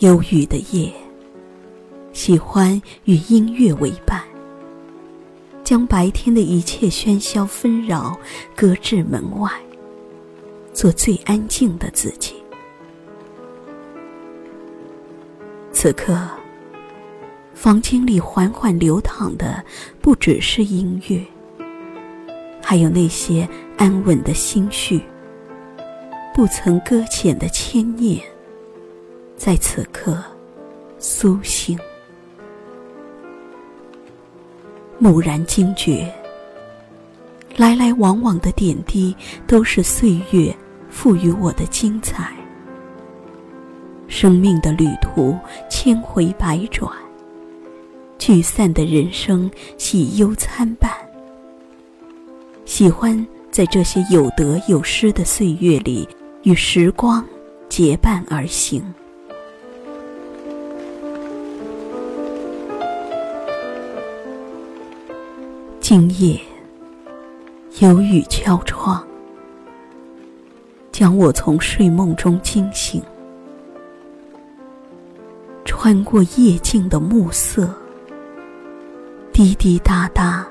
忧郁的夜，喜欢与音乐为伴，将白天的一切喧嚣纷扰搁置门外，做最安静的自己。此刻，房间里缓缓流淌的不只是音乐，还有那些安稳的心绪，不曾搁浅的牵念。在此刻，苏醒，蓦然惊觉，来来往往的点滴都是岁月赋予我的精彩。生命的旅途千回百转，聚散的人生喜忧参半。喜欢在这些有得有失的岁月里，与时光结伴而行。今夜，有雨敲窗，将我从睡梦中惊醒。穿过夜静的暮色，滴滴答答，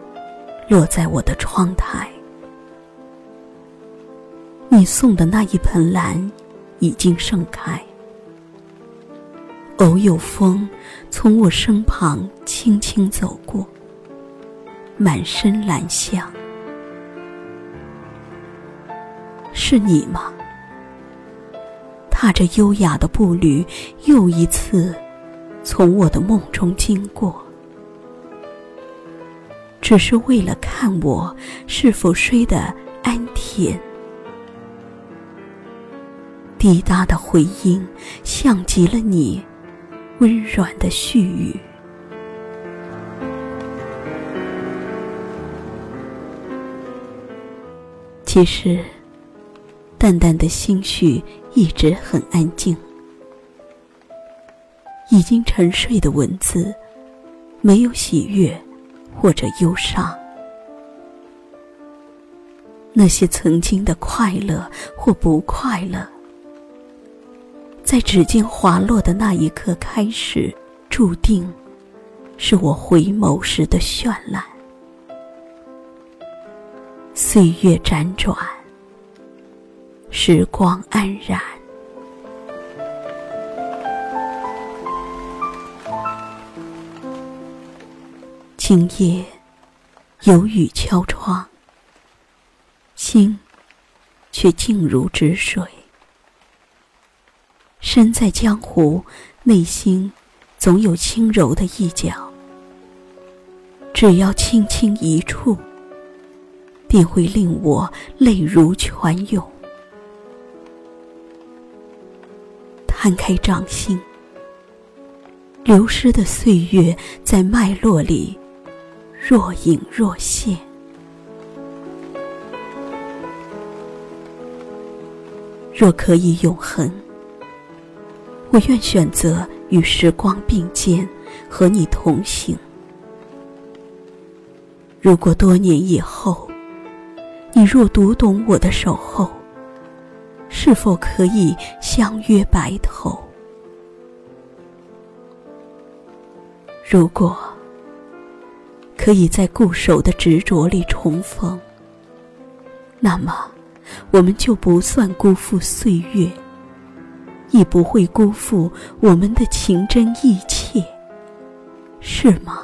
落在我的窗台。你送的那一盆兰，已经盛开。偶有风从我身旁轻轻走过。满身兰香，是你吗？踏着优雅的步履，又一次从我的梦中经过，只是为了看我是否睡得安甜。滴答的回音，像极了你温软的絮语。其实，淡淡的心绪一直很安静。已经沉睡的文字，没有喜悦或者忧伤。那些曾经的快乐或不快乐，在指尖滑落的那一刻开始，注定是我回眸时的绚烂。岁月辗转，时光安然。今夜有雨敲窗，心却静如止水。身在江湖，内心总有轻柔的一角，只要轻轻一触。便会令我泪如泉涌。摊开掌心，流失的岁月在脉络里若隐若现。若可以永恒，我愿选择与时光并肩，和你同行。如果多年以后，你若读懂我的守候，是否可以相约白头？如果可以在固守的执着里重逢，那么我们就不算辜负岁月，亦不会辜负我们的情真意切，是吗？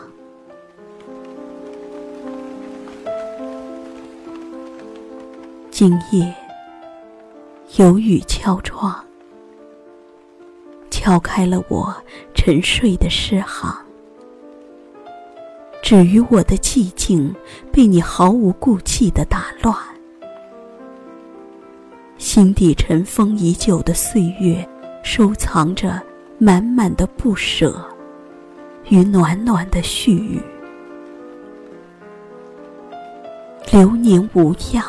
今夜有雨敲窗，敲开了我沉睡的诗行。止于我的寂静，被你毫无顾忌的打乱。心底尘封已久的岁月，收藏着满满的不舍与暖暖的絮语。流年无恙。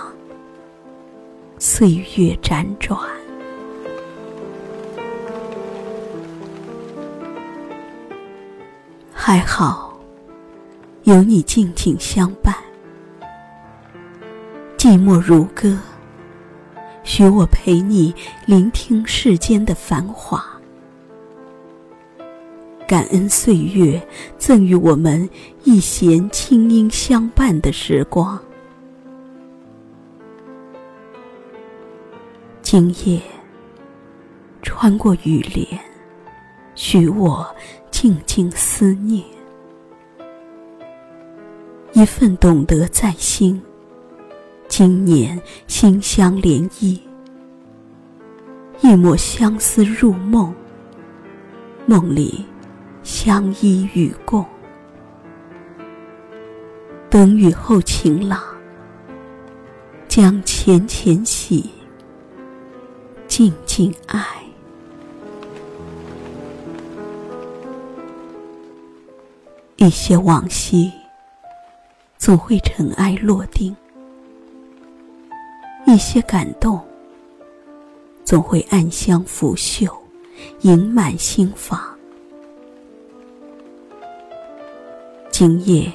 岁月辗转，还好，有你静静相伴。寂寞如歌，许我陪你聆听世间的繁华。感恩岁月赠予我们一弦清音相伴的时光。今夜，穿过雨帘，许我静静思念，一份懂得在心。今年心相连依，一抹相思入梦，梦里相依与共。等雨后晴朗，将浅浅喜，静静爱。一些往昔，总会尘埃落定。一些感动，总会暗香拂袖，盈满心房。今夜，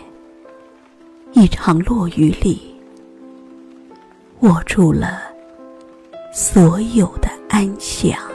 一场落雨里，握住了所有的安详。